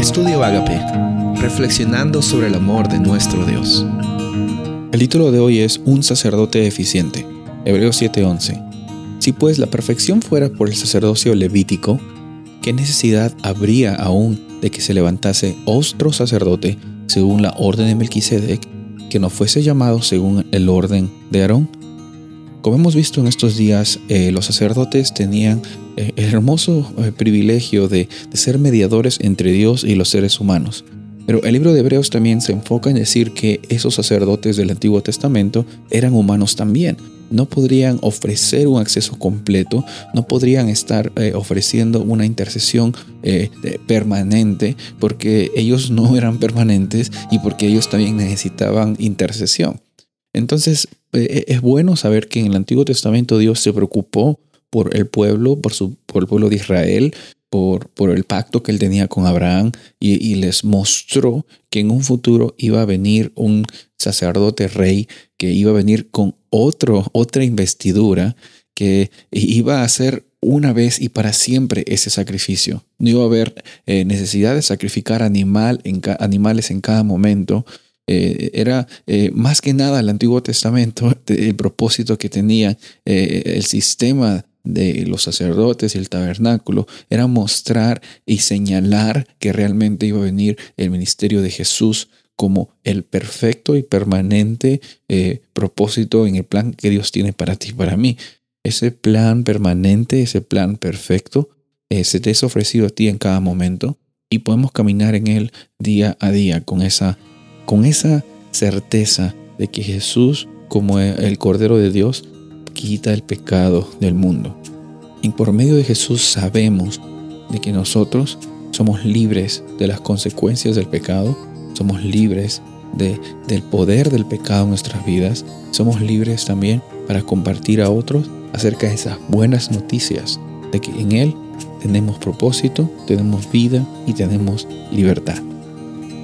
Estudio Agape, reflexionando sobre el amor de nuestro Dios. El título de hoy es Un sacerdote eficiente, Hebreos 7:11. Si pues la perfección fuera por el sacerdocio levítico, ¿qué necesidad habría aún de que se levantase otro sacerdote según la orden de Melquisedec, que no fuese llamado según el orden de Aarón? Como hemos visto en estos días, eh, los sacerdotes tenían eh, el hermoso eh, privilegio de, ser mediadores entre Dios y los seres humanos. Pero el libro de Hebreos también se enfoca en decir que esos sacerdotes del Antiguo Testamento eran humanos también. No podrían ofrecer un acceso completo, no podrían estar ofreciendo una intercesión permanente porque ellos no eran permanentes y porque ellos también necesitaban intercesión. Entonces, eh, eh, es bueno saber que en el Antiguo Testamento Dios se preocupó por el pueblo, por, su, por el pueblo de Israel, por, por, el pacto que él tenía con Abraham y, les mostró que en un futuro iba a venir un sacerdote rey que iba a venir con otro, otra investidura que iba a hacer una vez y para siempre ese sacrificio. No iba a haber eh, necesidad de sacrificar animal en animales en cada momento, eh, era eh, más que nada el Antiguo Testamento, el propósito que tenía eh, el sistema de los sacerdotes y el tabernáculo era mostrar y señalar que realmente iba a venir el ministerio de Jesús como el perfecto y permanente propósito en el plan que Dios tiene para ti y para mí. Ese plan permanente, ese plan perfecto, se te es ofrecido a ti en cada momento y podemos caminar en él día a día con esa con esa certeza de que Jesús, como el Cordero de Dios, quita el pecado del mundo. Y por medio de Jesús sabemos de que nosotros somos libres de las consecuencias del pecado, somos libres de, del poder del pecado en nuestras vidas, somos libres también para compartir a otros acerca de esas buenas noticias, de que en Él tenemos propósito, tenemos vida y tenemos libertad.